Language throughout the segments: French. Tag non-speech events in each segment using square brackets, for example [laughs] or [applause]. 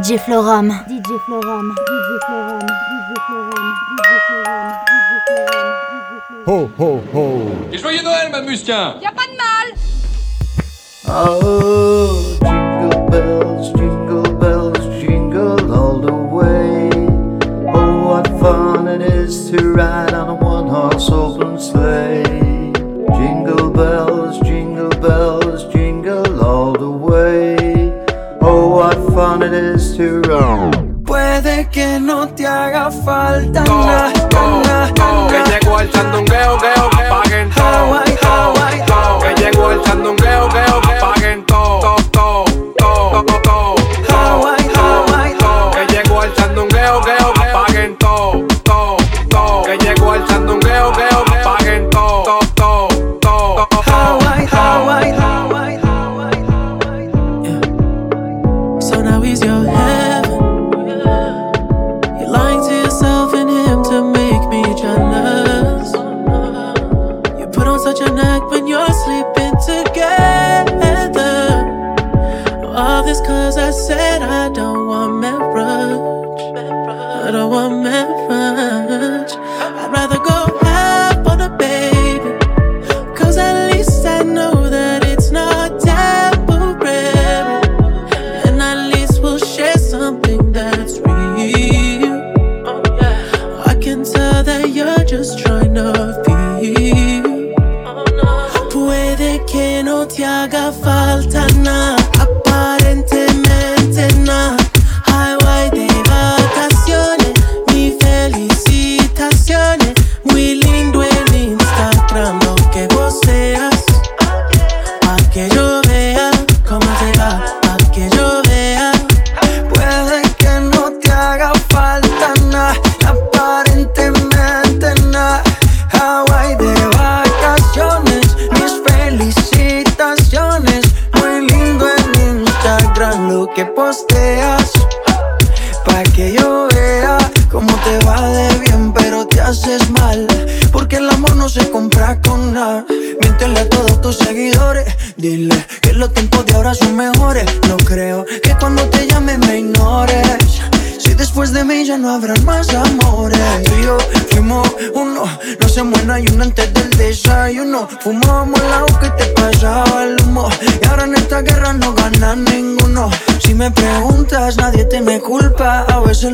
DJ Florum. DJ Florum. DJ Florum. DJ Florum. DJ Florum. DJ Florum. Ho ho ho. Et joyeux Noël, ma musquin. Y a pas de mal. Oh, jingle bells, jingle bells, jingle all the way. Oh, what fun it is to ride on a one-horse open sleigh. Puede que no te haga falta Que llegó el sandungueo, Que llegó el sandungueo.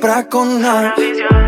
compra con nadie.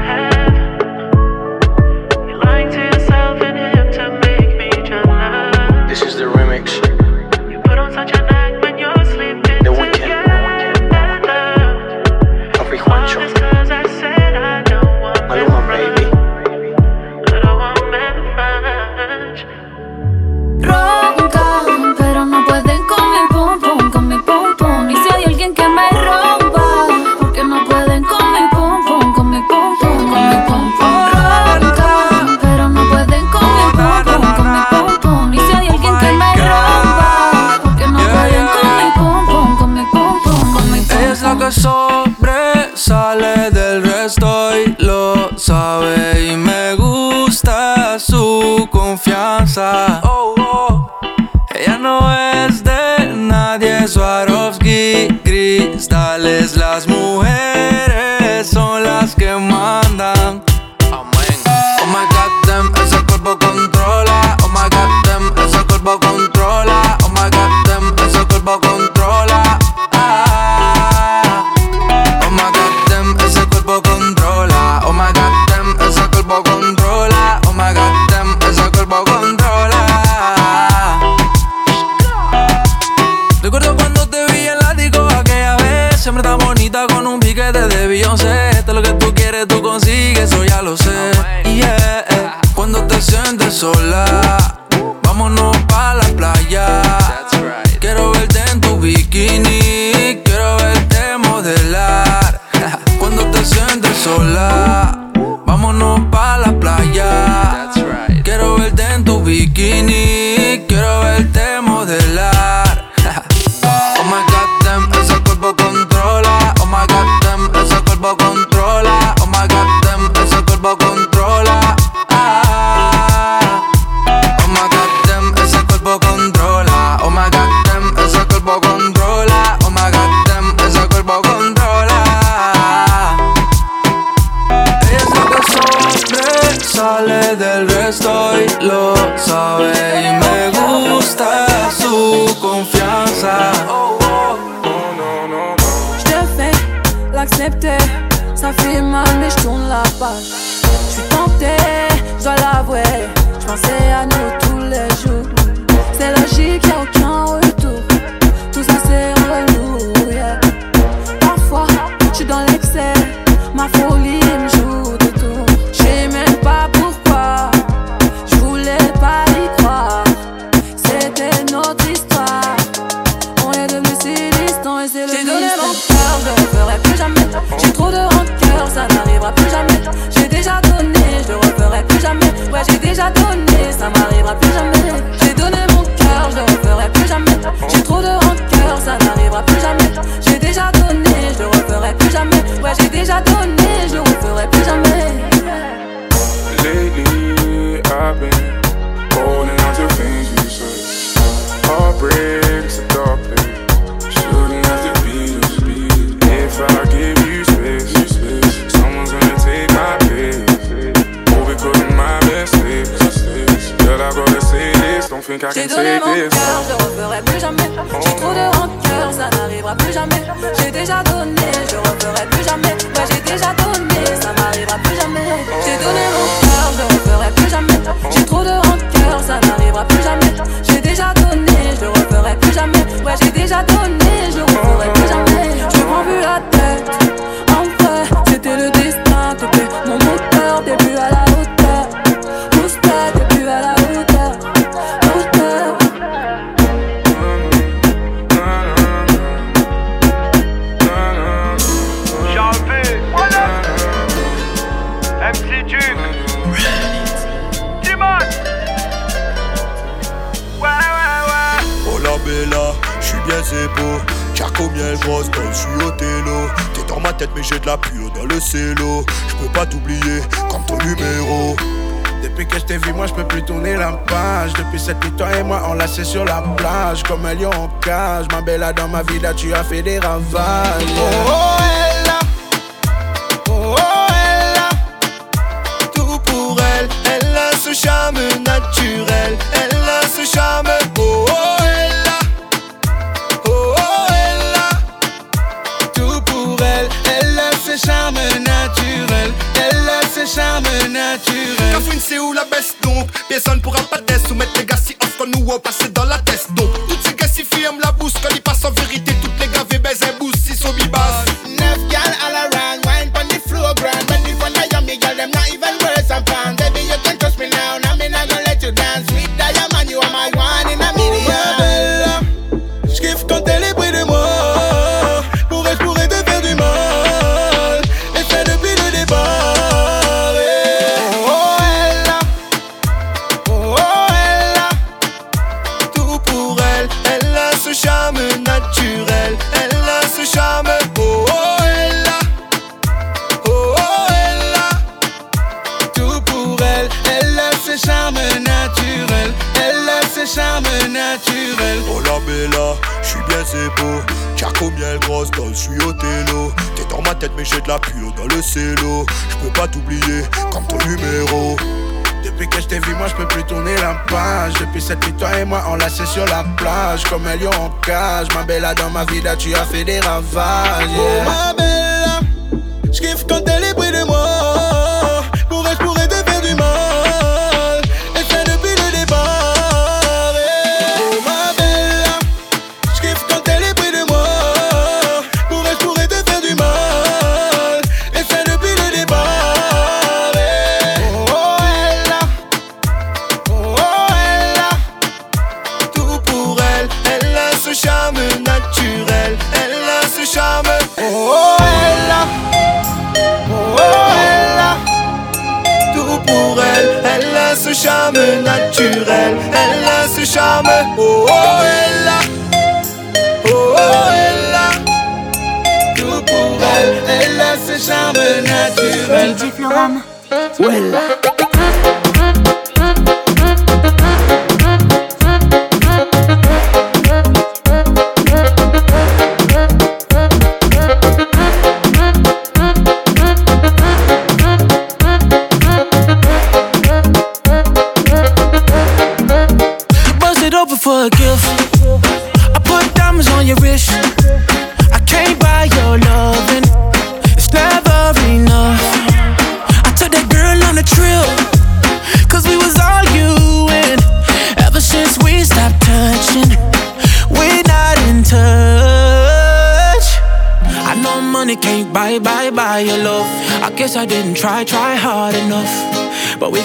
C'est où la baisse donc? Personne pourra pas te soumettre les gars si offre nous au passé dans la t'oublier comme ton numéro. Depuis que je t'ai vu, moi je peux plus tourner la page. Depuis cette nuit, toi et moi on enlacés sur la plage, comme un lion en cage. Ma bella, dans ma vie là, tu as fait des ravages. Oh ma bella, je kiffe quand elle est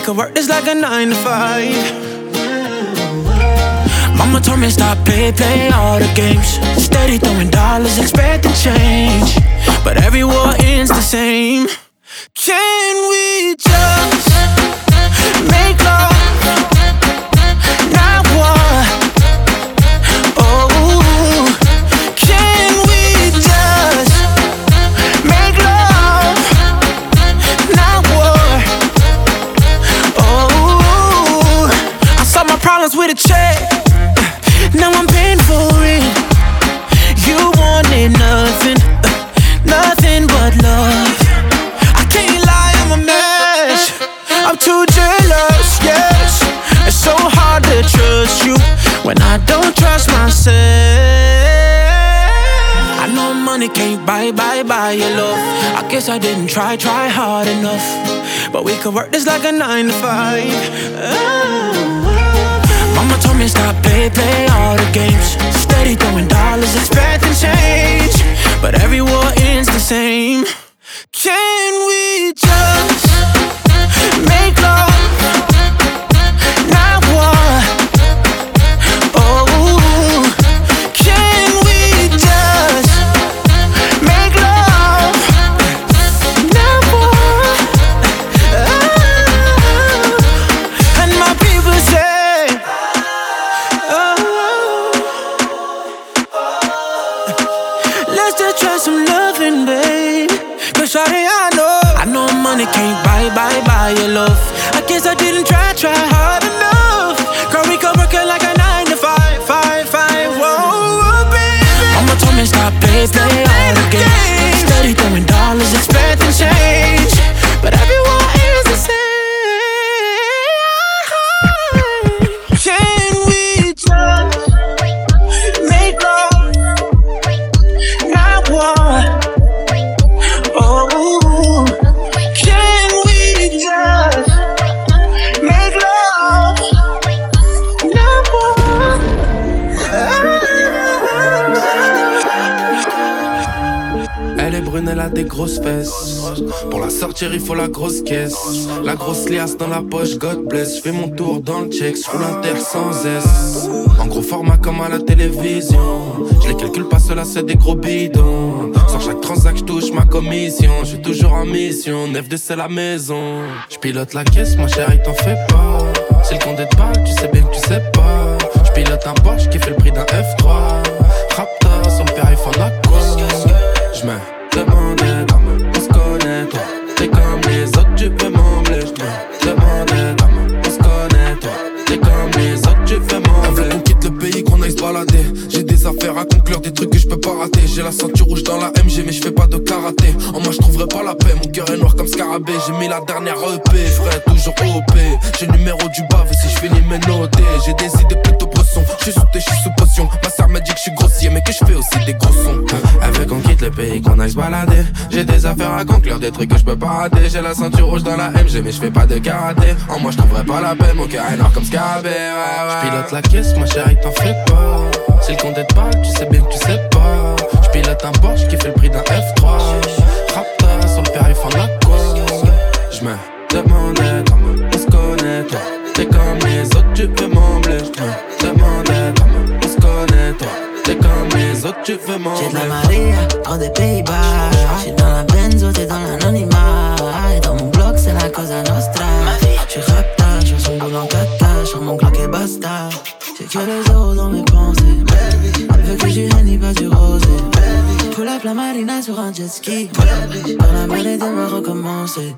could work this like a nine to five. Mama told me stop play, play all the games. Steady throwing dollars, expect expecting change. But every war ends the same. Can we buy, buy, buy your love. I guess I didn't try, try hard enough. But we could work this like a nine to five. Oh, oh. Mama told me stop play, play all the games. Steady throwing dollars, expecting change. But every war ends the same. Can we just make love? Grosses fesses. Pour la sortir, il faut la grosse caisse. La grosse liasse dans la poche, God bless. Je fais mon tour dans le check, je l'inter sans S. En gros format comme à la télévision. Je les calcule pas, cela c'est des gros bidons. Sur chaque transac, touche ma commission. Je suis toujours en mission, 9 de c'est la maison. Je pilote la caisse, ma chérie, t'en fais pas. Si le compte de balle, tu sais bien que tu sais pas. Je pilote un Porsche qui fait le prix d'un F3. Raptor, son père il font la. Je me demandais comment on se connaît toi. T'es comme les autres, tu veux m'embler Je me demandais comment on se connaît toi. T'es comme les autres, tu veux m'embler qu'on quitte le pays, qu'on aille se balader affaires à conclure, des trucs que je peux pas rater. J'ai la ceinture rouge dans la MG mais je fais pas de karaté. En moi je trouverai pas la paix, mon cœur est noir comme scarabée. J'ai mis la dernière EP, frère, toujours OP J'ai numéro du bave si je finis mes notés J'ai des idées plutôt bresson, je suis sous thé, je suis sous potion. Ma sœur m'a dit que je suis grossier mais que je fais aussi des gros sons. Elle veut qu'on quitte le pays, qu'on aille se balader. J'ai des affaires à conclure, des trucs que je peux pas rater. J'ai la ceinture rouge dans la MG mais je fais pas de karaté. En moi je trouverai pas la paix, mon cœur est noir comme scarabée ouais. Je pilote la caisse, ma chérie t'en fais pas c'est le compte d'être pâle, tu sais bien que tu sais pas. J'pilote un Porsche qui fait le prix d'un F3. Rapta sur le périph' en aqua. J'me demandais comment on se connaît, toi. T'es comme les autres, tu veux m'embler. J'me demandais comment on se connaît, toi. T'es comme les autres, tu veux m'embler. J'ai de la Maria, en des Pays-Bas. J'suis dans la Benzo, t'es dans l'anonymat. Et dans mon bloc, c'est la Cosa Nostra. J'suis rapta, j'suis son boulot en tata. J'suis mon Glock et basta que les eaux dans mes pensées. Elle veut que je n'y pas du rosé. Pull up la marina sur un jet ski. Dans la mer et des recommencer.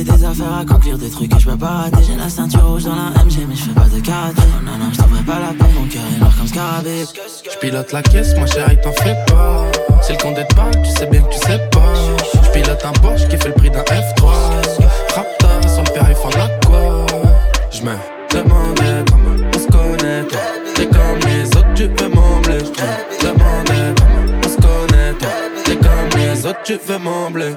J'ai des affaires, à accomplir des trucs que je peux pas rater. J'ai la ceinture rouge dans la MG, mais je fais pas de karaté. Oh non, non, je pas la paix, mon cœur est noir comme scarabée. Je pilote la caisse, ma chérie, t'en fais pas. C'est le compte pas, tu sais bien que tu sais pas. Je pilote un Porsche qui fait le prix d'un F3. Raptor, son père, il la quoi? Je me demandais comment on se connaît, toi. T'es comme les autres, tu peux m'embler. Je me demandais comment on se connaît, toi. T'es comme les autres, tu veux m'embler.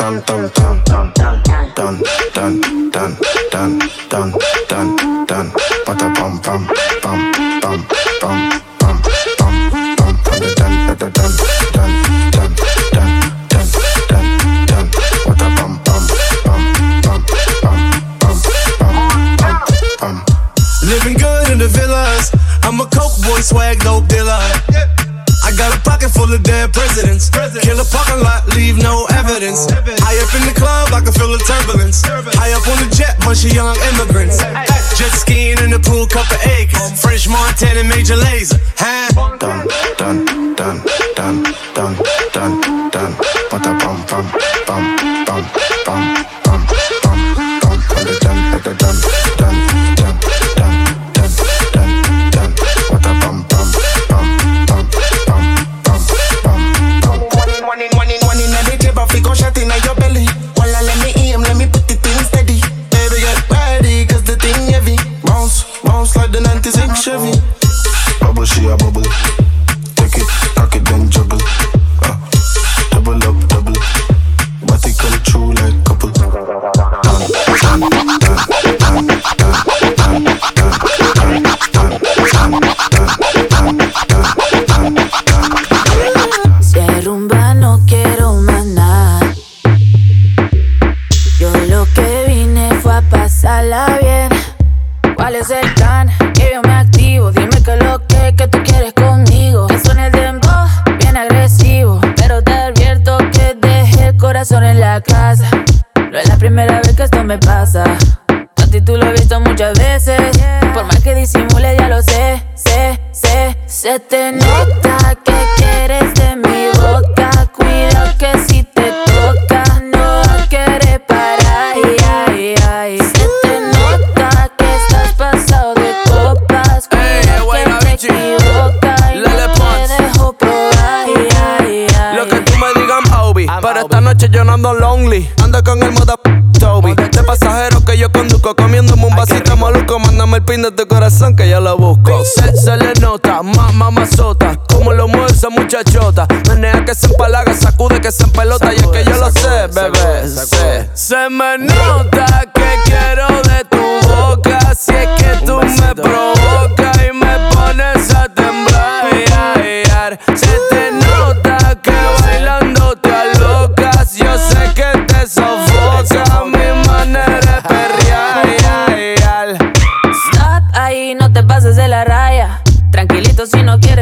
tam tam tam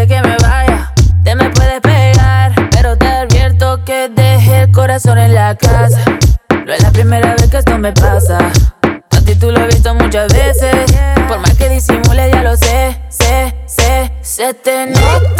que me vaya. Te me puedes pegar, pero te advierto que dejé el corazón en la casa. No es la primera vez que esto me pasa. A ti tú lo he visto muchas veces. Por más que disimule, ya lo sé, sé, sé, se te nota.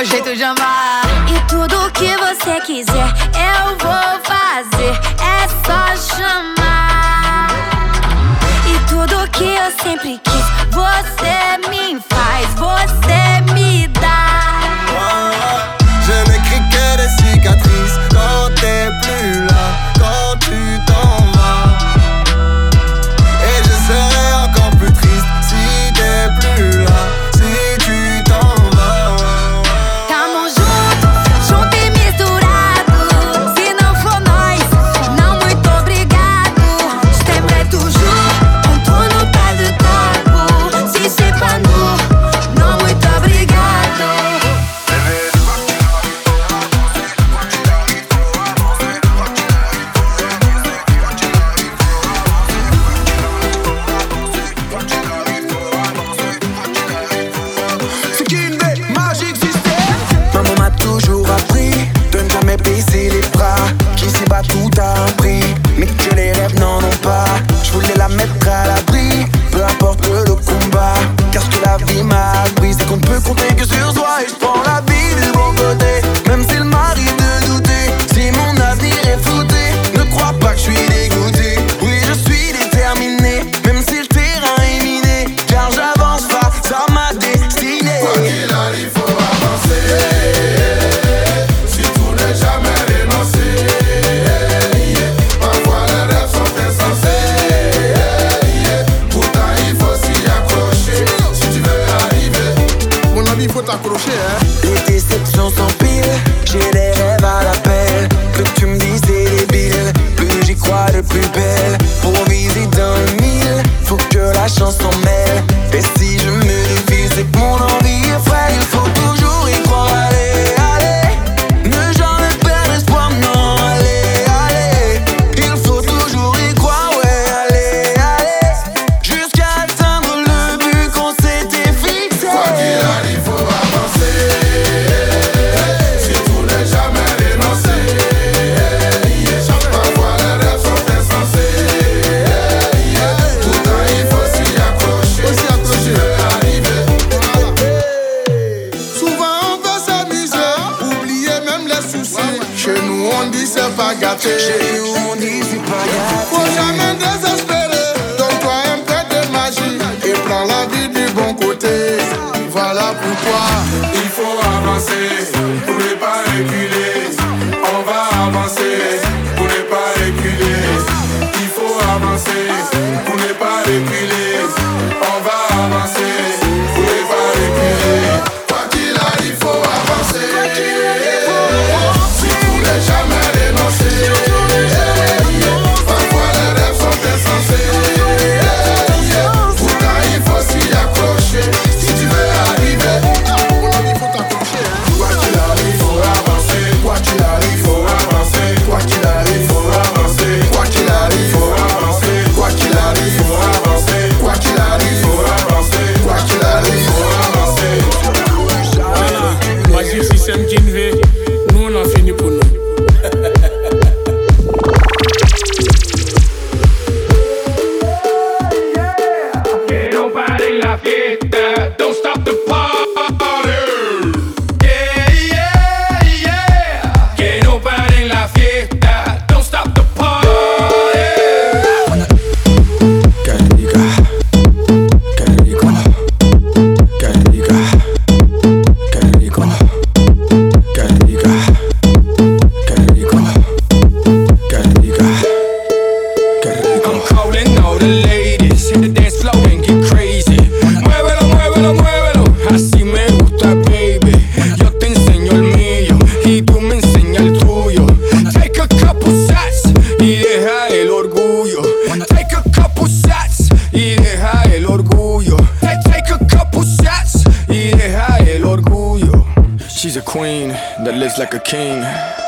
Meu jeito de amar. dances. King.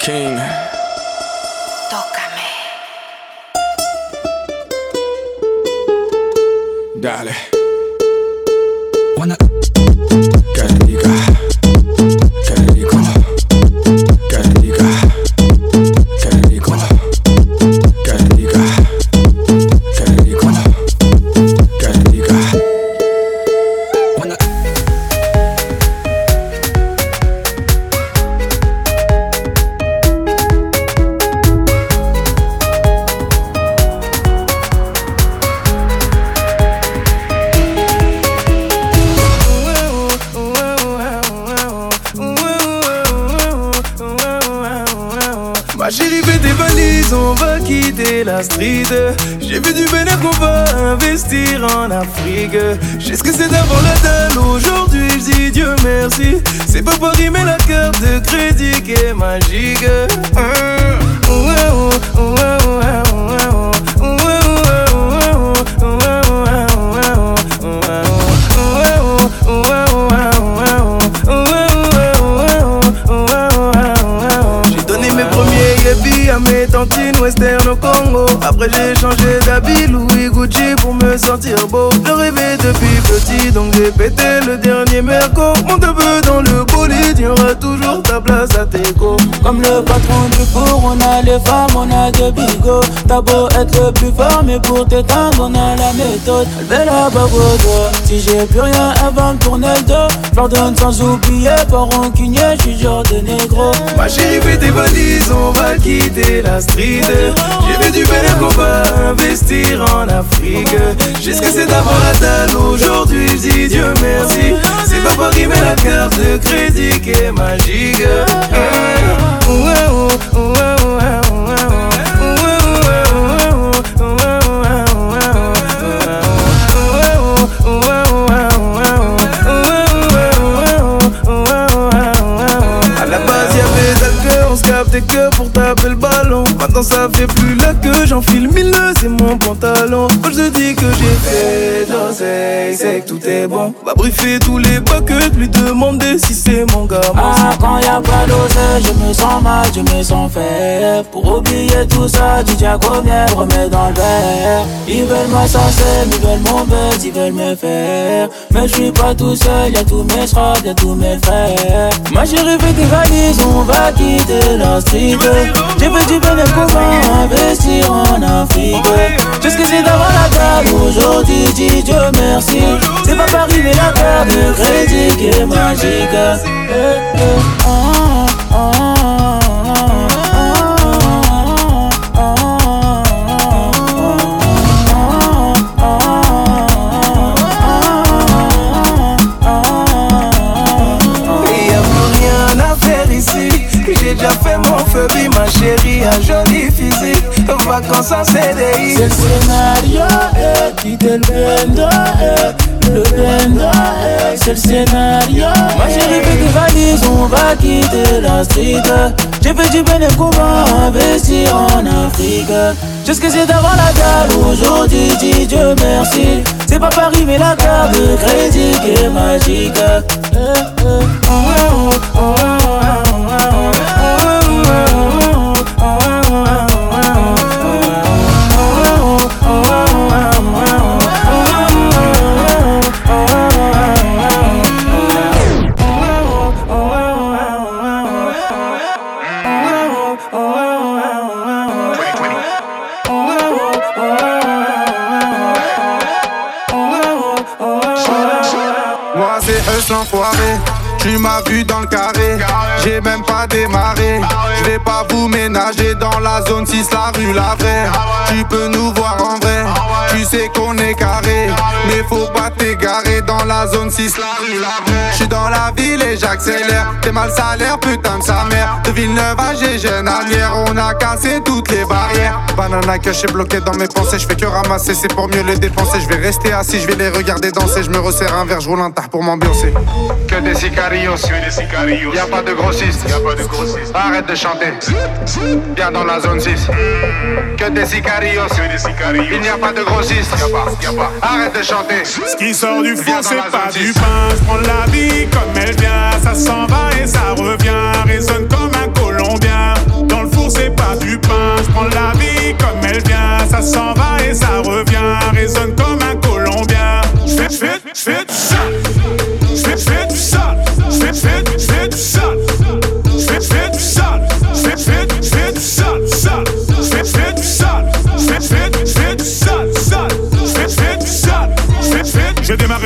King. J'ai vu du bénéfice qu'on va investir en Afrique. Je sais ce que c'est d'avoir la dalle aujourd'hui, je dis Dieu merci. C'est pas Paris, la carte de crédit qui est magique. Mmh. Mes tantines western au Congo. Après j'ai changé d'habit Louis Gucci pour me sentir beau. Je rêvais depuis petit donc j'ai pété le dernier merco. Mon peu dans le bolide, y aura toujours ta place à tes go. Comme le patron du cours, on a les femmes, on a de bigots. T'as beau être le plus fort, mais pour t'éteindre, on a la méthode. Elle veut la au doigt. Si j'ai plus rien, elle va me tourner le dos. J'ordonne sans oublier, pas rancunier, j'suis genre de négro. Ma chérie, fais tes valises, on va quitter la street. J'ai vu du qu'on va investir en Afrique. J'ai ce que c'est d'avoir la dalle aujourd'hui, je dis Dieu merci. C'est pas Paris, mais la carte de crédit qui est magique. Maintenant ça fait plus là que j'enfile mille c'est mon pantalon. Quand je dis que j'ai fait d'oseille, c'est que tout est bon. Va briefer tous les pas que je lui demander si c'est mon gamin. Ah, quand y a pas d'oseille, je me sens mal, je me sens faible. Pour oublier tout ça, du diago miel, remets dans le verre. Ils veulent ma sincère, ils veulent mon buzz, ils veulent me faire. Mais je suis pas tout seul, y'a tous mes shrubs, y'a tous mes frères. Ma chérie fait des valises, on va quitter la street. J'ai fait du et comment investir en Afrique. Qu'est-ce que c'est d'avoir la table aujourd'hui, dis Dieu merci. C'est pas Paris, mais la carte de crédit qui est magique. Eh, eh, ah, ah, ah, J'ai déjà fait mon feu, ma chérie, à joli physique. Vacances en CDI. C'est le scénario, eh, le bendo, eh, le bendo, eh, c'est le scénario. Ma chérie fait des valises, on va quitter la street. J'ai fait du bien et investir en Afrique? C'est d'avoir la dalle aujourd'hui, dis Dieu merci. C'est pas Paris, mais la carte de crédit qui est magique. Eh, eh, oh, oh, oh, J'ai même pas démarré. Je vais pas vous ménager dans la zone 6 la rue la vraie. Tu peux nous voir en vrai. Tu sais qu'on est carré Mais faut pas t'égarer dans la zone 6 la rue la vraie. J'suis dans la ville et j'accélère. T'es mal salaire putain de sa mère. De Villeneuve à Gégène Anière On a cassé toutes les barrières. Banana que j'ai bloqué dans mes pensées Je fais que ramasser. C'est pour mieux les dépenser. Je vais rester assis je vais les regarder danser. Je me resserre un verre je roule un tard pour m'ambiancer. Que des sicarios. Y'a pas de grossistes. Arrête de chanter. Viens dans la zone 6 Que des sicarios. Il n'y a pas de grossistes. Arrête de chanter Ce qui sort du four, c'est pas du pain. Je prends la vie comme elle vient. Ça s'en va et ça revient. Résonne comme un Colombien. Dans le four, c'est pas du pain. Je prends la vie comme elle vient. Ça s'en va et ça revient. Résonne comme un Colombien. Je fais, je fais, je fais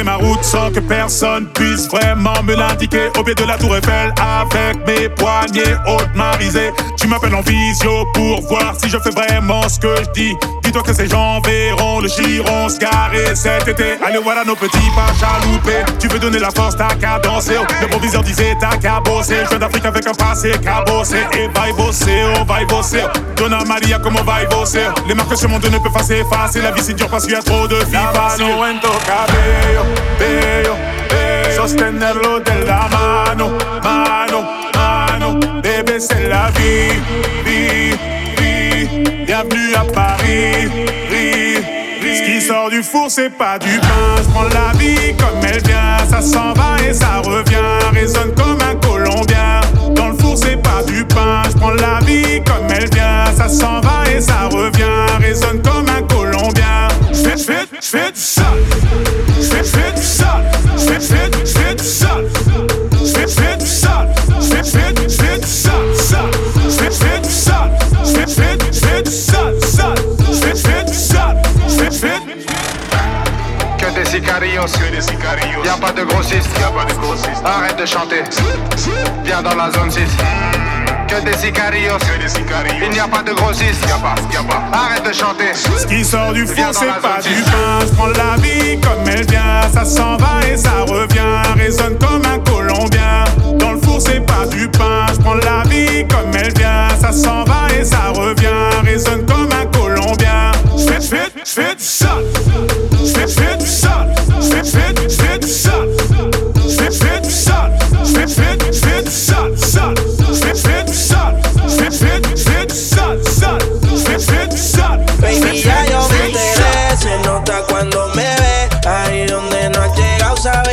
ma route sans que personne puisse vraiment me l'indiquer. Au pied de la tour Eiffel, avec mes poignets hautement risés. Tu m'appelles en visio pour voir si je fais vraiment ce que je dis. Dis-toi que ces gens verront le giron se cet été. Allez, voilà nos petits pas chaloupés. Tu veux donner la force, t'as qu'à danser. Le proviseur disait t'as qu'à bosser. Je viens d'Afrique avec un passé cabossé. Et va y bosser, on va y bosser. Donna Maria, comment va y bosser? Les marques sur mon dos ne peuvent pas s'effacer. La vie c'est dur parce qu'il y a trop de filles faciles. Bello. Sostenerlo de la mano, mano. Bébé, c'est la vie, vie. Bienvenue à Paris. Ce qui sort du four, c'est pas du pain. Je prends la vie comme elle vient. Ça s'en va et ça revient. Résonne comme un Colombien. Dans le four, c'est pas du pain. Je prends la vie comme elle vient. Ça s'en va et ça revient. Résonne comme un Colombien. Je fais, Arrête de chanter Viens dans la zone 6 Que des sicarios Il n'y a pas de grossistes Arrête de chanter Ce qui sort du four, c'est pas du 6. pain. Je prends la vie comme elle vient. Ça s'en va et ça revient. Résonne comme un Colombien. Dans le four, c'est pas du pain. Je prends la vie comme elle vient. Ça s'en va et ça revient. Résonne comme un Colombien. Je fais, je fais, je fais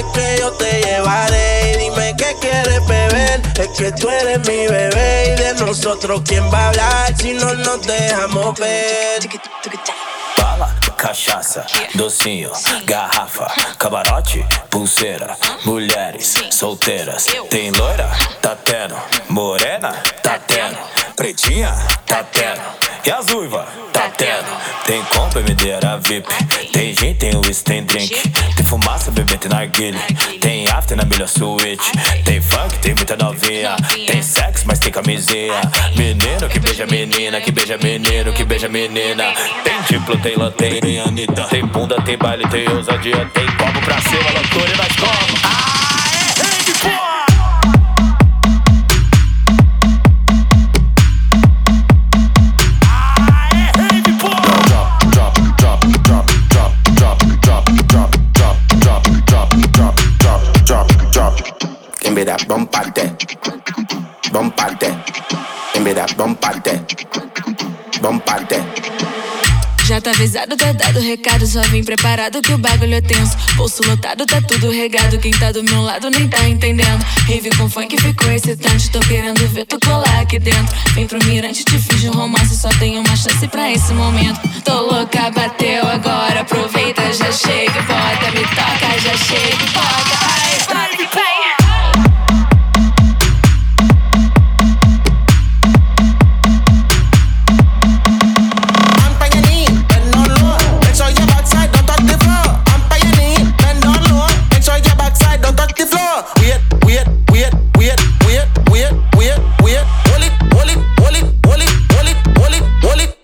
sabes que yo te llevaré. Y dime qué quieres beber. Es que tú eres mi bebé. Y de nosotros, ¿quién va a hablar si no nos dejamos ver? Bala, cachaça, docinho, garrafa, camarote, pulseira, mulheres solteiras. Tem loira? Tá. Morena? Tá. Pretinha? Tá tendo. E as uivas? Tá tendo. Tem compra, medeira VIP. Tem gin, tem whisky, tem drink. Tem fumaça, bebê, tem narguile. Tem after na melhor suíte. Tem funk, tem muita novinha. Tem sexo, mas tem camisinha. Menino que beija menina, que beija menino, que beija menina. Tem diplo, tem lanterna, tem Anitta. Tem bunda, tem baile, tem ousadia. Tem copo pra cima, loucura e nós como. Aê, rede, porra! That bump. Bump that bump. Bump. Já tá avisado, tá dado recado. Só vim preparado que o bagulho é tenso. Bolso lotado, tá tudo regado. Quem tá do meu lado nem tá entendendo. Rave com funk ficou excitante. Tô querendo ver tu colar aqui dentro. Vem pro mirante, te fiz um romance. Só tenho uma chance pra esse momento. Tô louca, bateu agora. Aproveita, já chega e bota. Me toca, já chega e bota. Ai, vai, vai.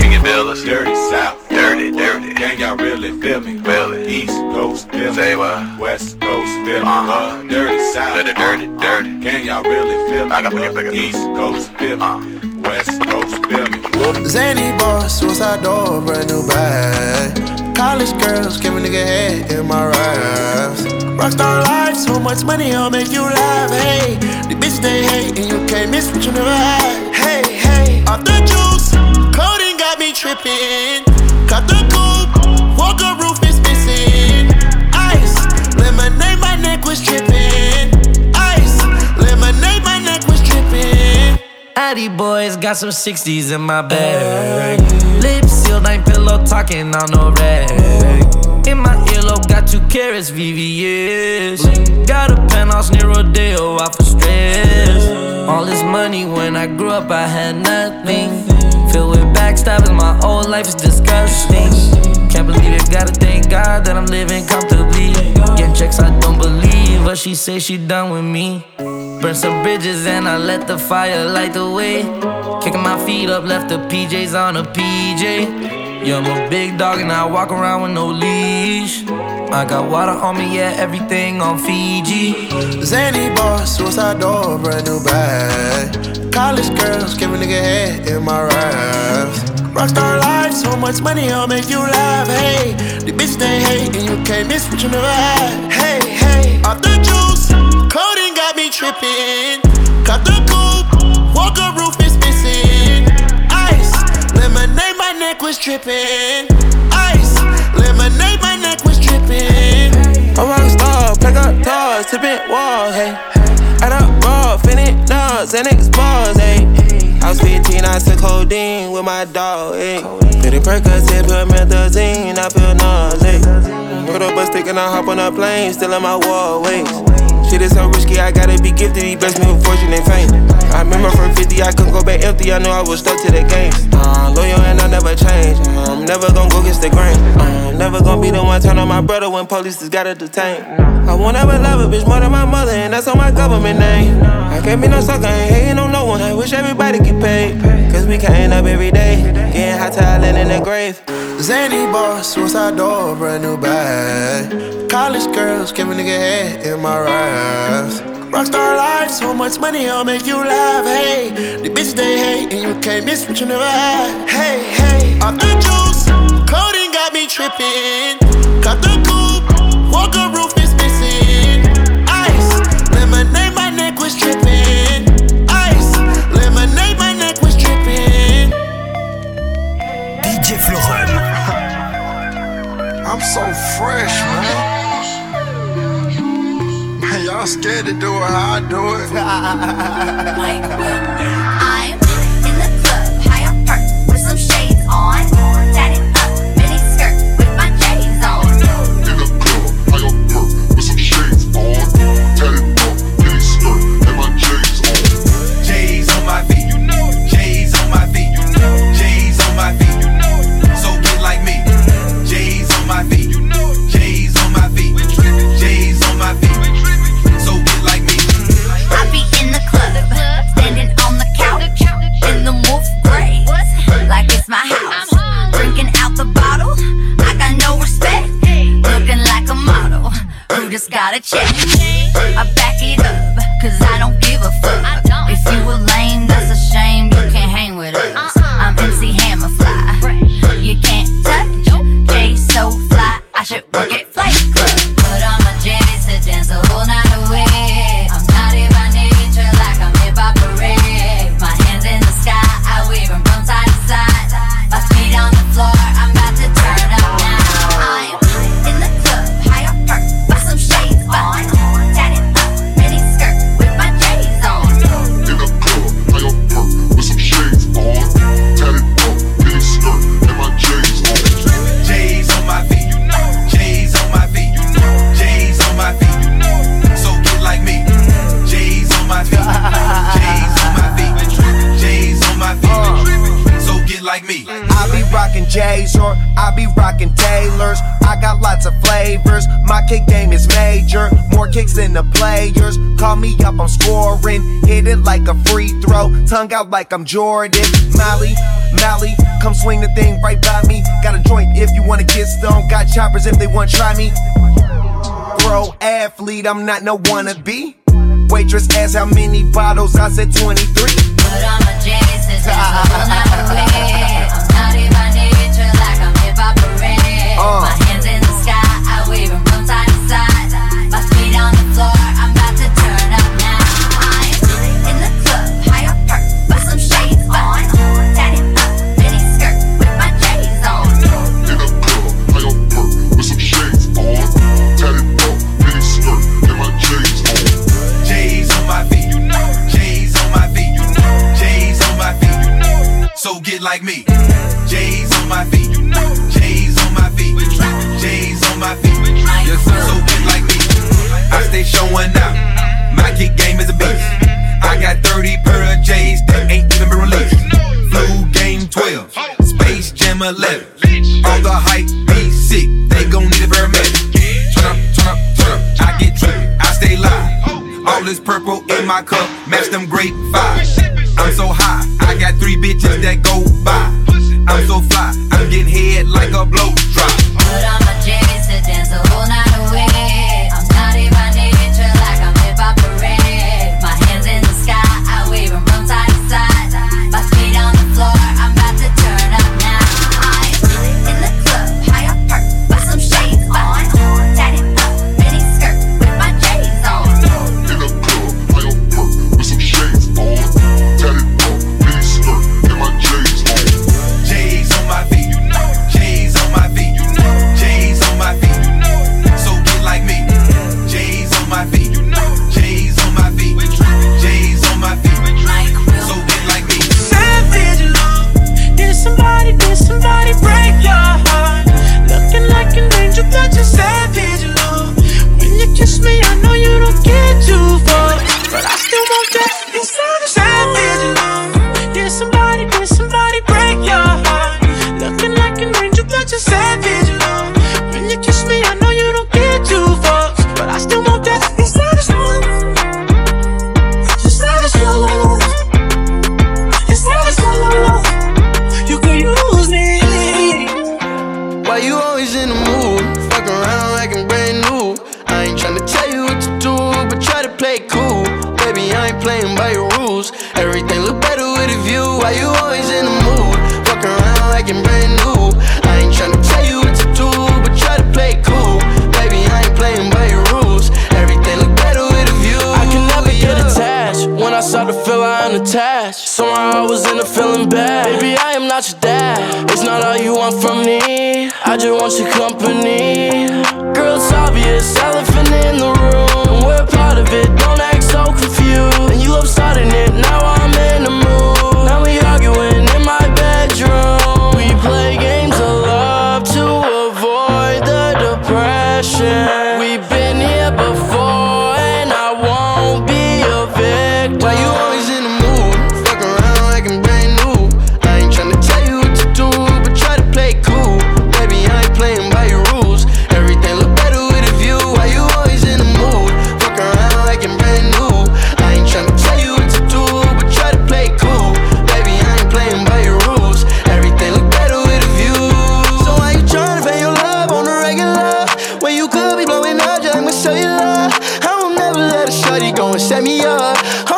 Can you feel us? Dirty South. Dirty. dirty, dirty. Gang, y'all really feel me? Feel it. East Coast, feel me? Say what? West Coast, feel me? Uh-huh. Uh, dirty South, Dirty, dirty, dirty. Gang, y'all really feel me? I got plenty of bigger. East Coast, feel me? Uh-huh. West Coast, feel me? Zany boss, suicide door, brand new bag. College girls, give a nigga head in my raps. Rockstar life, so much money, I'll make you laugh. Hey, the bitch they hate, and you can't miss what you never had. Hey, hey, off the juice, coding got me tripping. Cut the coupe, walker roof is missing. Ice, lemonade, my neck was tripping. Ice, lemonade, my neck was tripping. Addy boys got some 60s in my bag. Lips sealed, ain't pillow talking on no rag. In my earlobe, got two carrots, VVS. Got a penthouse near Rodeo, out for stress. All this money when I grew up, I had nothing. Backstabbing, my whole life is disgusting. Can't believe it, gotta thank God that I'm living comfortably. Getting checks, I don't believe, but she say she done with me. Burn some bridges and I let the fire light the way. Kicking my feet up, left the PJs on a PJ. Yeah, I'm a big dog and I walk around with no leash. I got water on me, yeah, everything on Fiji. Zany boss, suicide door, brand new bag. College girls, give a nigga head in my raps. Rockstar life, so much money, I'll make you laugh. Hey, the bitch they hate, and you can't miss what you never had. Hey, hey, off the juice, coding got me tripping. Cut the coupe, walker roof is missing. Ice, lemonade, my neck was tripping. Ice, lemonade, A rock star, pack up toys, tipping walls, hey. Add up raw, finish nuts, and explores, hey. I was 15, I took codeine with my dog, hey. Pretty Percocet, put methazine, I feel nauseous. Put up a stick and I hop on a plane, still in my wall, waist. Shit is so risky, I gotta be gifted. He blessed me with fortune and fame. I remember from 50, I couldn't go back empty. I knew I was stuck to the game. Uh, loyal and I never change. Uh, I'm never gonna go against the grain. Uh, I'm never gonna be the one turn on my brother when police just gotta detain. I won't ever love a bitch more than my mother, and that's on my government name. I can't be no sucker, ain't hating on no one. I wish everybody get paid. Cause we can't up every day. Getting hot talent in the grave. Zany boss, suicide door, brand new bag. College girls, give a nigga head in my raps. Rockstar life, so much money, I'll make you laugh. Hey, the bitch they hate, and you can't miss what you never had. Hey, hey, off the juice, coding got me tripping. Cut the coupe, walker roof is scared to do it I do it. out like I'm Jordan. Molly, Molly, come swing the thing right by me. Got a joint if you wanna get stoned. Got choppers if they wanna try me. Pro athlete, I'm not no wannabe. Waitress asked how many bottles, I said 23. Put on my jeans, [laughs] 11. On the hype, be sick, they gon' never a paramedic. Turn up, turn up, turn up. I get trippy, I stay live. All this purple in my cup, match them great vibes. I'm so high, I got three bitches that go by. I'm so fly, I'm getting head like a blow drop.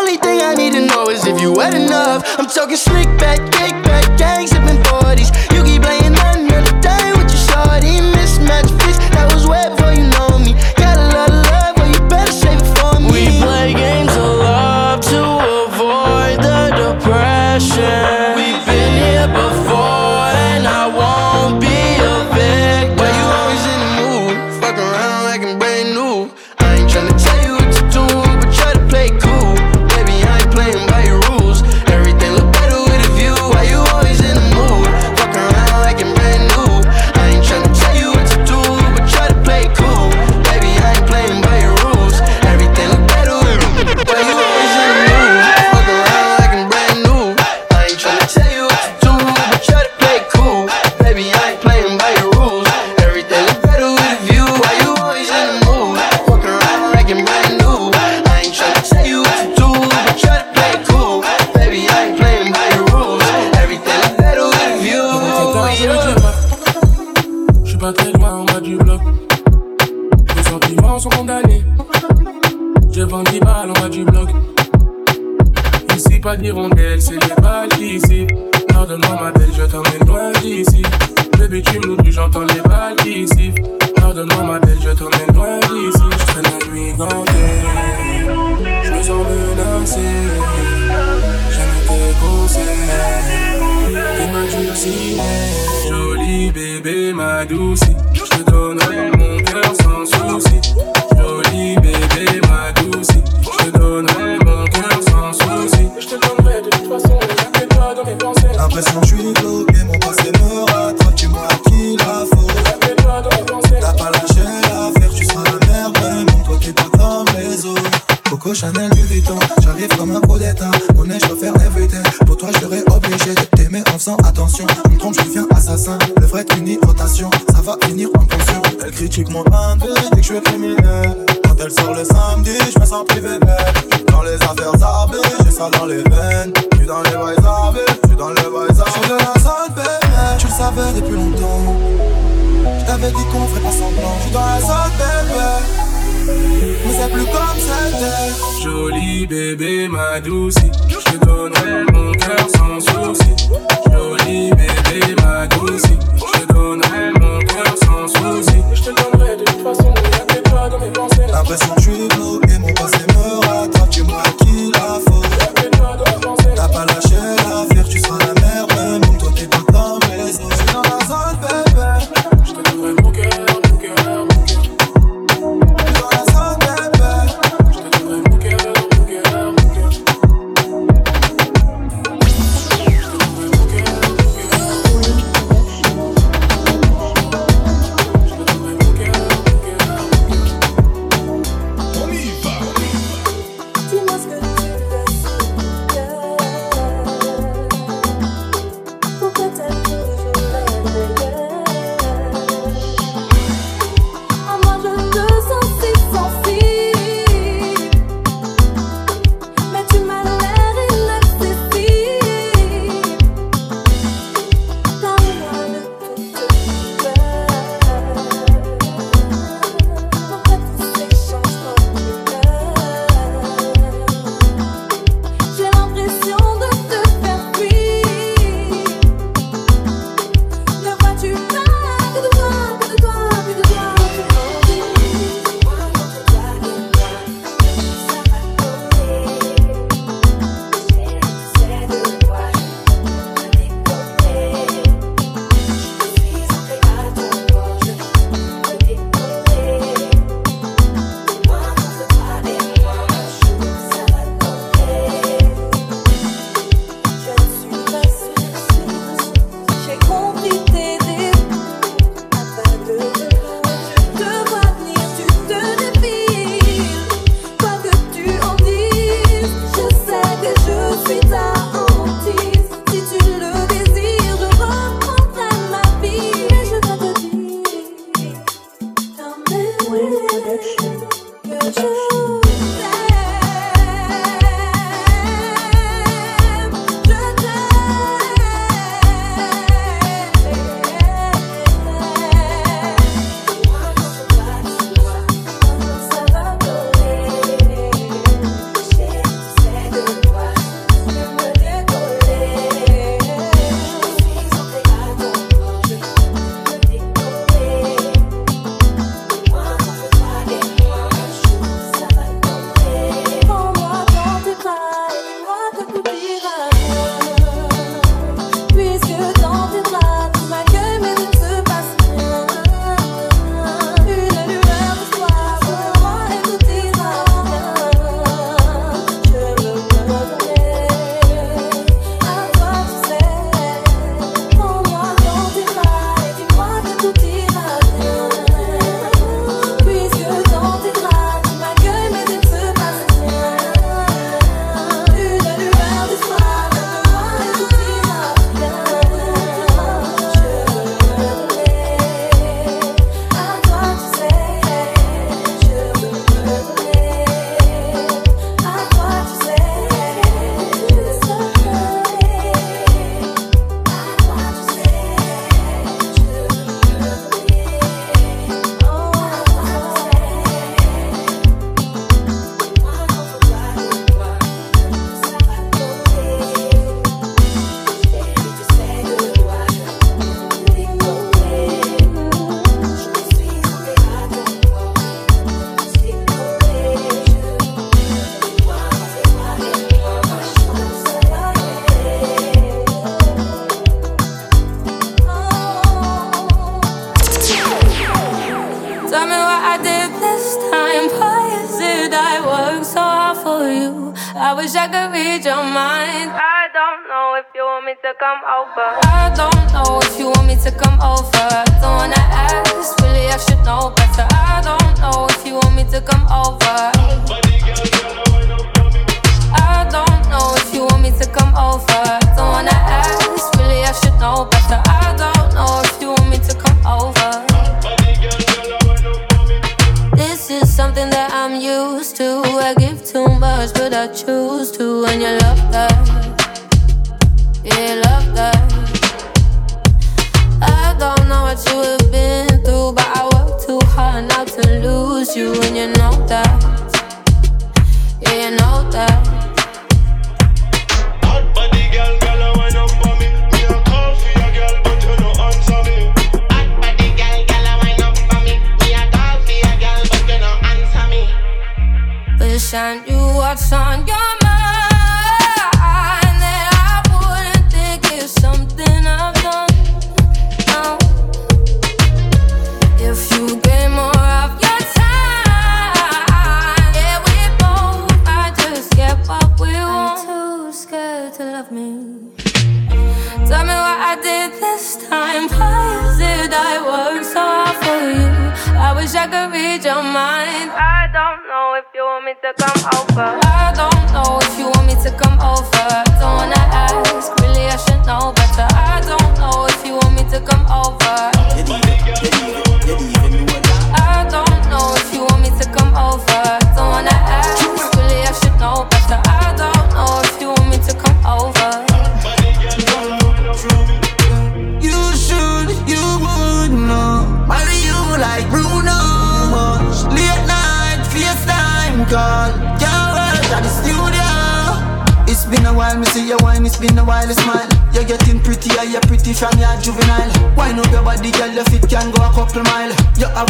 Only thing I need to know is if you wet enough. I'm talking slick back, kick back, gang sipping 40s.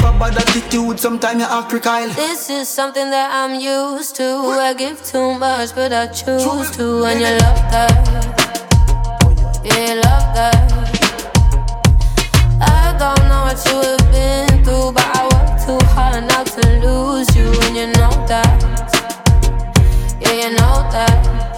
Have a bad attitude, sometimes you act recile. This is something that I'm used to. I give too much, but I choose to. And you love that. Oh, yeah, you love that. I don't know what you have been through, but I work too hard not to lose you. And you know that. Yeah, you know that.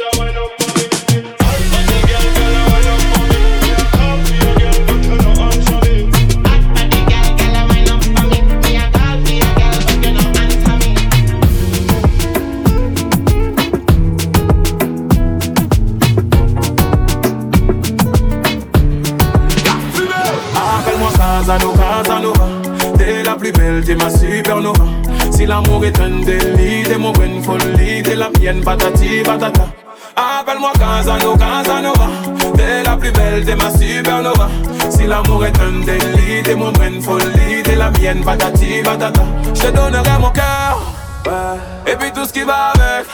Casanova, Casanova. T'es la plus belle, t'es ma supernova. Si l'amour est un délit, t'es mon bonne folie T'es la mienne, patati patata. Appelle-moi Casanova, Casanova. T'es la plus belle, t'es ma supernova. Si l'amour est un délit, t'es mon bonne folie T'es la mienne, patati patata. Je te donnerai mon cœur. Et puis tout ce qui va avec.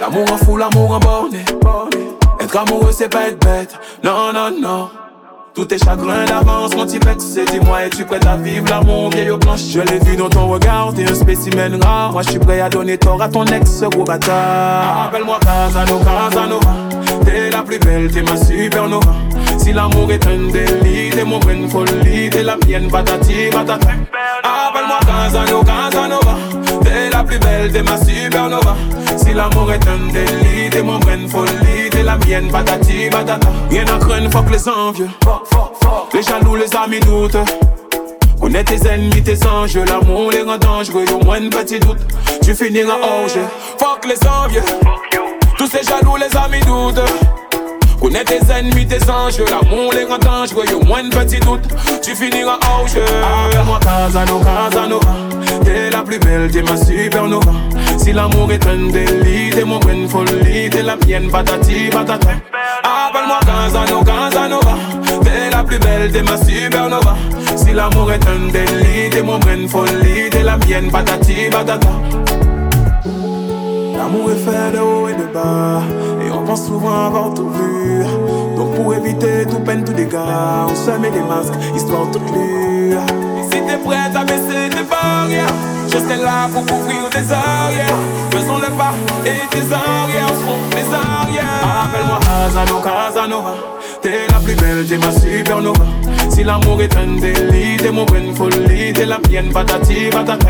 L'amour en fou, l'amour en borné Être amoureux c'est pas être bête. Non, non, non tous tes chagrins d'avance, mon petit c'est dis-moi, es-tu prête à vivre l'amour vieille planches Je l'ai vu dans ton regard, t'es un spécimen rare. Moi, je suis prêt à donner tort à ton ex, gros bâtard. Appelle-moi Casanova, Casanova. T'es la plus belle, t'es ma supernova. Si l'amour est un délit, t'es mon bonne folie, t'es la mienne, patati, patata. Appelle-moi Casanova, Casanova. La plus belle, t'es ma supernova. Si l'amour est un délit, t'es mon bonne folie, t'es la mienne, patati, patata. Rien à craindre, fuck les envieux. Les jaloux, les amis doutent. Connais tes ennemis, tes anges, l'amour les rend dangereux, y'a moins de petits doutes. Tu finiras orge. Fuck les envieux. Tous ces jaloux, les amis doutent. Connais tes ennemis, tes anges, l'amour les rend dangereux, y'a moins de petits doutes. Tu finiras orge. Appelle-moi Casanova, Casanova. T'es la plus belle, t'es ma supernova. Si l'amour est un délit, t'es mon bonne folie, t'es la mienne, patati patata. Appelle-moi Casanova, Casanova. T'es la plus belle, t'es ma supernova. Si l'amour est un délit, t'es mon bonne folie, t'es la mienne, patati patata. L'amour est fait de haut et de bas, on pense souvent avoir tout vu. Donc pour éviter tout peine, tout dégât, on se met des masques, histoire les. Et si t'es prête à baisser tes barrières, je serai là pour couvrir tes arrières. Faisons le pas et tes arrières seront mes arrières. Appelle-moi Hazano Casanova, t'es la plus belle, t'es ma supernova. Si l'amour est un délit, t'es mon bonne folie, t'es la mienne, patati patata.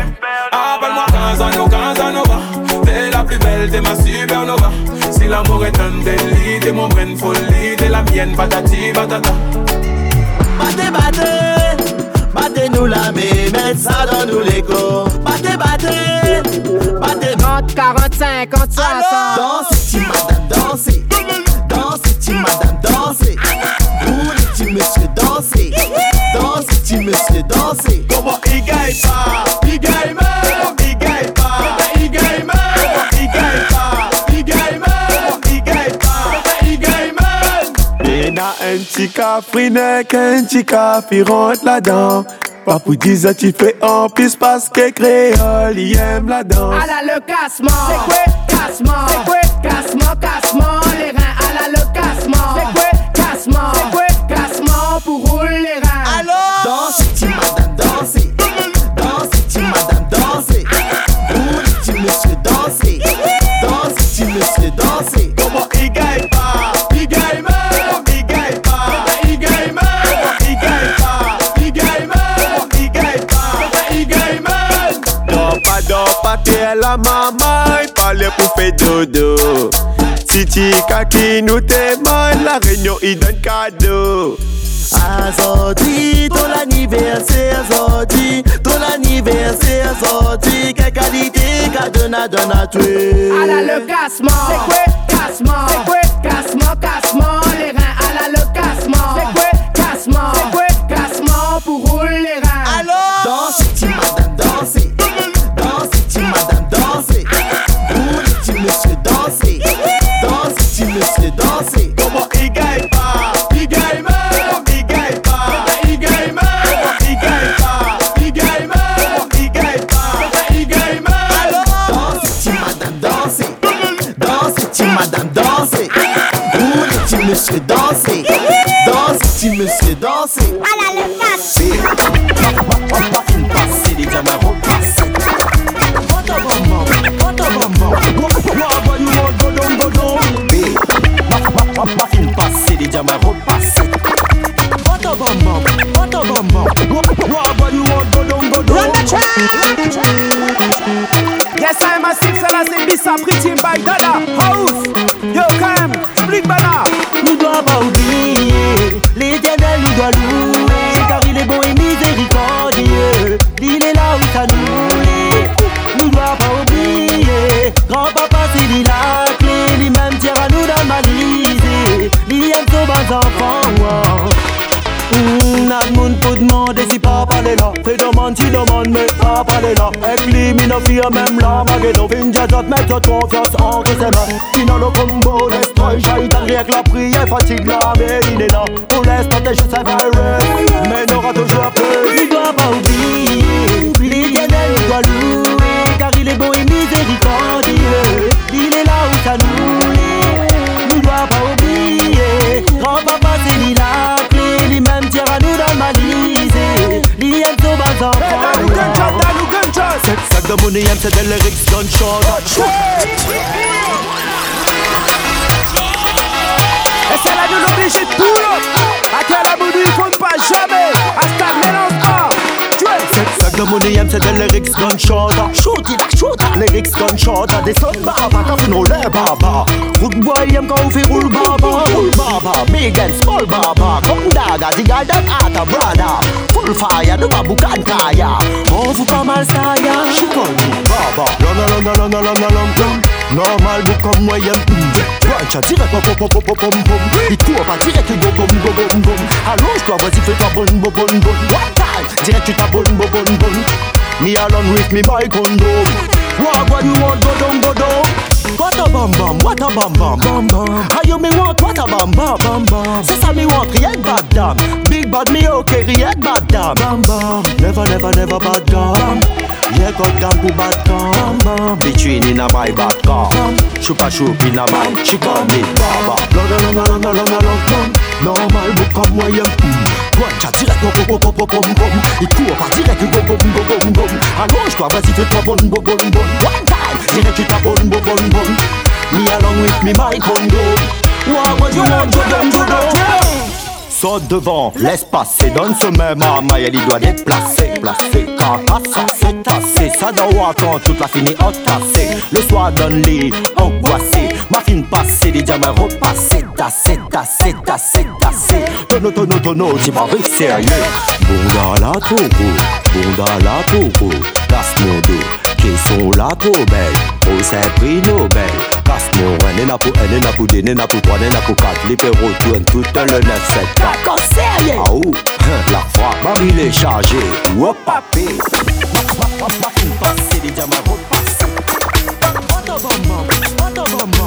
Appelle-moi Casano Casanova, la plus belle, t'es ma supernova. Si l'amour est un délit, t'es mon bonne folie, t'es la mienne, patati patata. Battez, battez, battez-nous la ça dans nous l'écho. Battez, battez, battez. 30, 45, 50, 60. Dansez, madame, dansez. Dansez, madame, dansez. Dansez. Monsieur, dansez. Comment il gagne pas, il gagne Il a un capi rentre là-dedans. Papou disait tu fais en plus parce que créole, il aime la danse. À la le cassement. C'est quoi? Cassement? C'est quoi? Cassement, cassement? Les reins à la le cassement. C'est quoi? Cassement? C'est quoi? Cassement pour rouler t'es la maman, il parlait pour faire dodo. Si tu kaki nous témoigne, la réunion il donne cadeau. Azodi, ton anniversaire, Zodi, ton anniversaire, Zodi, quelle qualité qu'a donné, donne à tuer. À la le cassement. C'est quoi cassement? C'est quoi cassement, cassement? Madame, dansez. Vous les petits messieurs, dansez. Dansez, ti monsieur, dansez. À la le. Passer les repasser. Go go passer les repasser. Go go. Yes, I'm a six and I say this a pretty by Dada si papa est là. Fais demande si demande mais papa est là. Élimine fille même là Maguedo Fin jazz mets ta confiance en que c'est mal Sinon le combo destroy Shaitan. Rien que la prière fatigue là Mais il est là. Pour l'instant t'es juste un virus Mais n'aura toujours plus Il doit pas oublier L'éternel doit louer. Car il est bon et miséricordieux. Il est là où ça nous the money and to the lyrics done short. Et celle-là nous l'oblige de pull up. À toi la monnaie, il faut pas jamais. À ce mélange. The money I'm said lyrics gone shorter. Shoot it, shoot it, lyrics gone shorter. They son baba, kaffin och bar. Good boy I'm going for rule baba Rule baba, big and small baba Come daga, the girl that at a brother. Full fire, du babu kan taya Over pa mal staya She call me baba Lona, lona, lona, lona, lona, lona Normal, du kom moi, jeg mm, Brancha direct, pom pom pom pom pom pom. Il court pas direct, go bom go bom Allonge-toi, vas-y fais ta bonne bonne bonne One time, direct tu ta bonne bonne bonne bonne Me alone with me by condom. What, what you want, go down, go down. What a bam bam, what a bam bam. Bam bam. How you me want, what a bam bam. Bam bam. Ça me want, que bad damn Big bad me okay, que bad damn Bam bam, never never never bad damn Yeah, got down to bad damn Bam Between in a my bad car Chupa chup in a my She call me Baba. Long long long long long long long Normal, mais comme moyen Toi, Branche direct, go go go go go go It go over direct, go go go go go Allonge-toi, vas-y fais-toi bonne, go bonne bonne One time, direct tu t'abonnes, go bonne bonne Me along with me my condo Why would you want to go go go Saute devant, laisse passer, donne ce même à Maya, il doit déplacer, placer, caca, ça c'est assez, ça doit quand toute la fini entassée, le soir donne les angoissé, ma fine passée, les diamants repassés, tassé, tassé, tassé, tassé, tonneau, tonneau, tonneau, tu m'as sérieux, bon dans la tour, bon dans la tour, place mon dos, qui sont la trop belle, oh c'est prix Nobel, casse mon un nena pour un nena pour deux nena pour trois nena pour quatre, les perros tournent tout le 9, 7, 4, encore sérieux. Ah ou, la frappe, ma ville est chargée. Wop papé. Repassés Otobombo, otobombo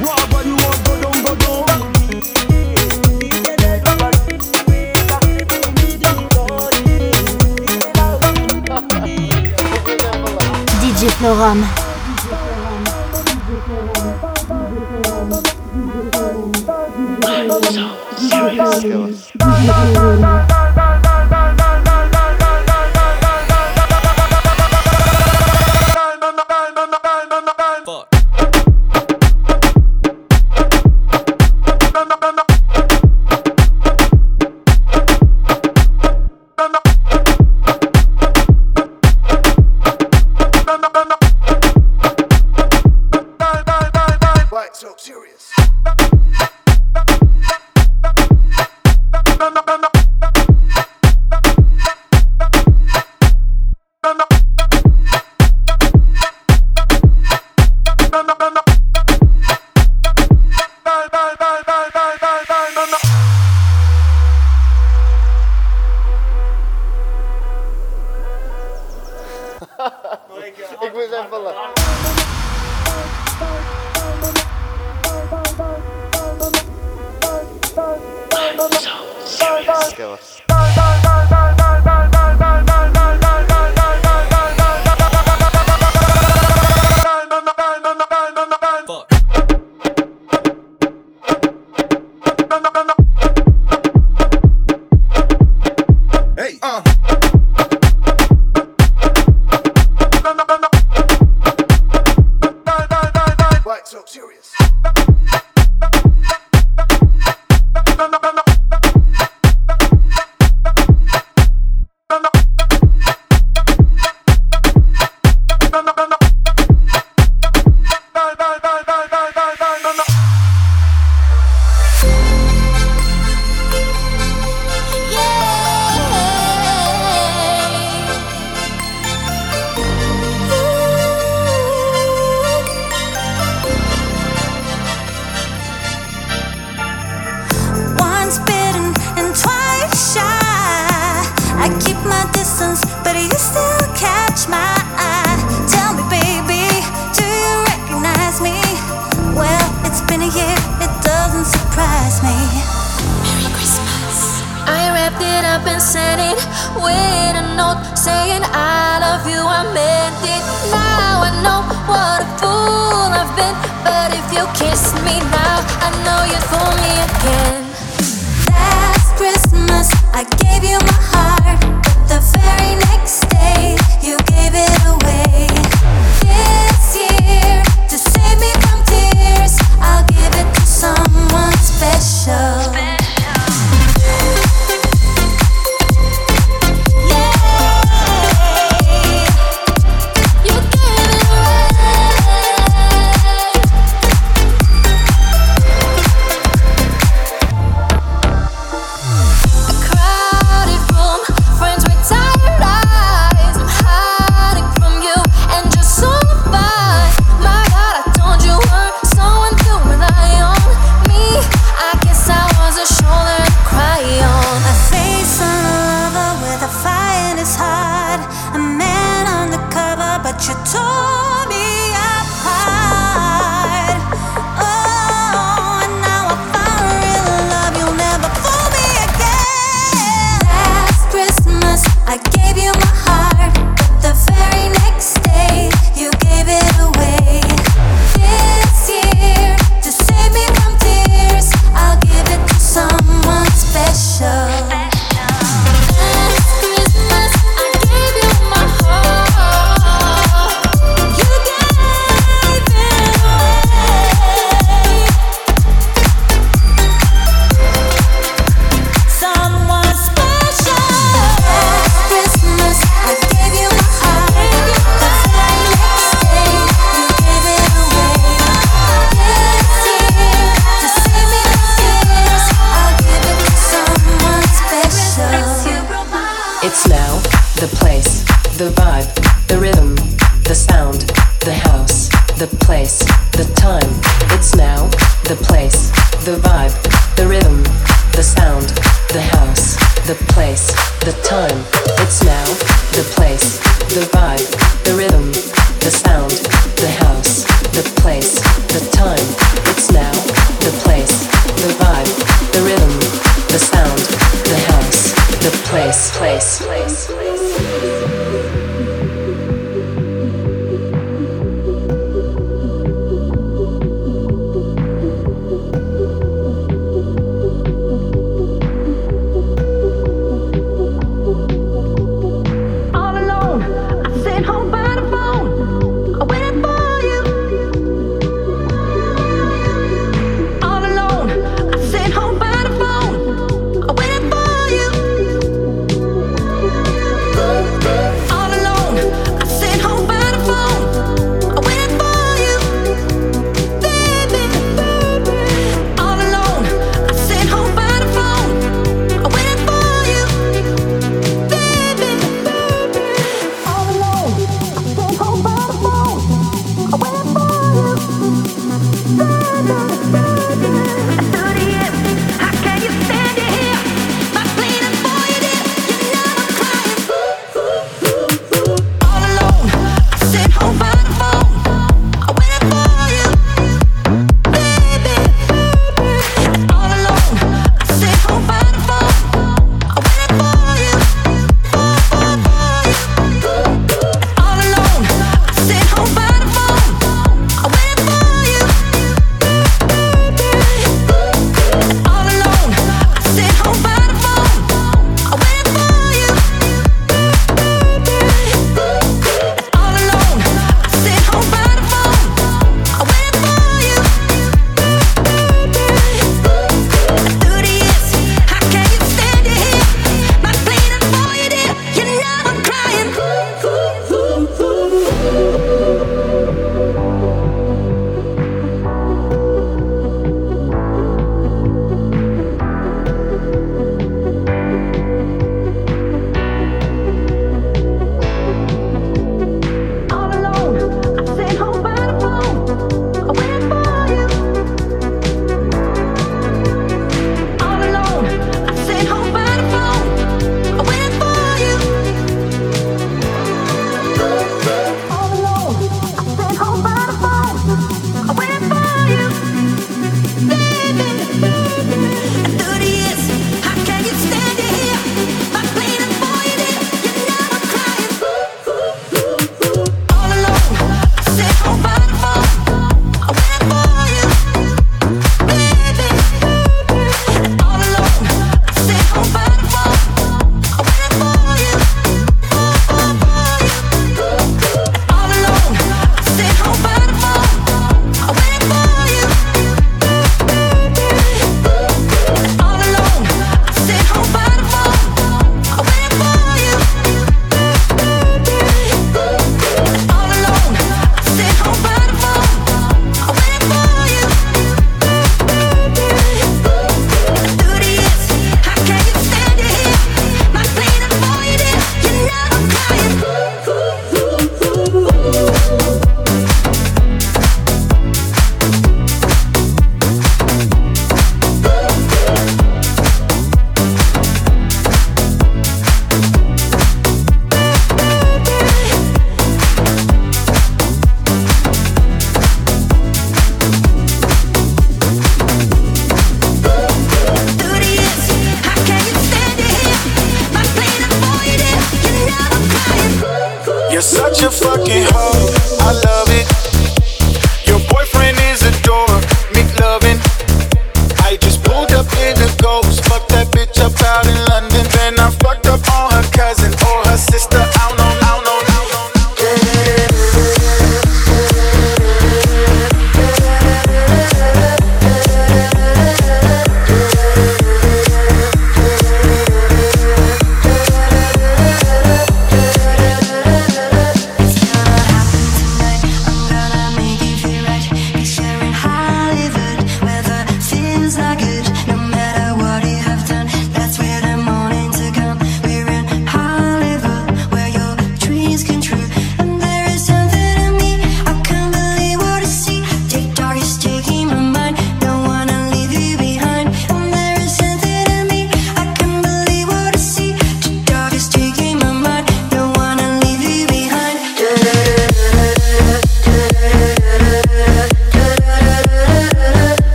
Wagwa you want DJ Florum. Why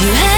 you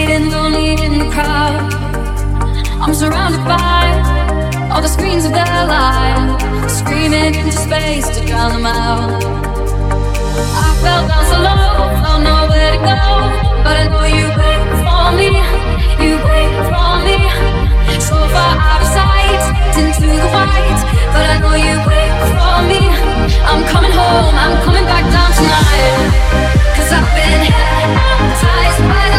fading, lonely in the crowd. I'm surrounded by all the screens of their lives, screaming into space to drown them out. I fell down so low, found nowhere to go, but I know you wait for me, you wait for me. So far out of sight, into the white, but I know you wait for me. I'm coming home, I'm coming back down tonight, i I've been hypnotized by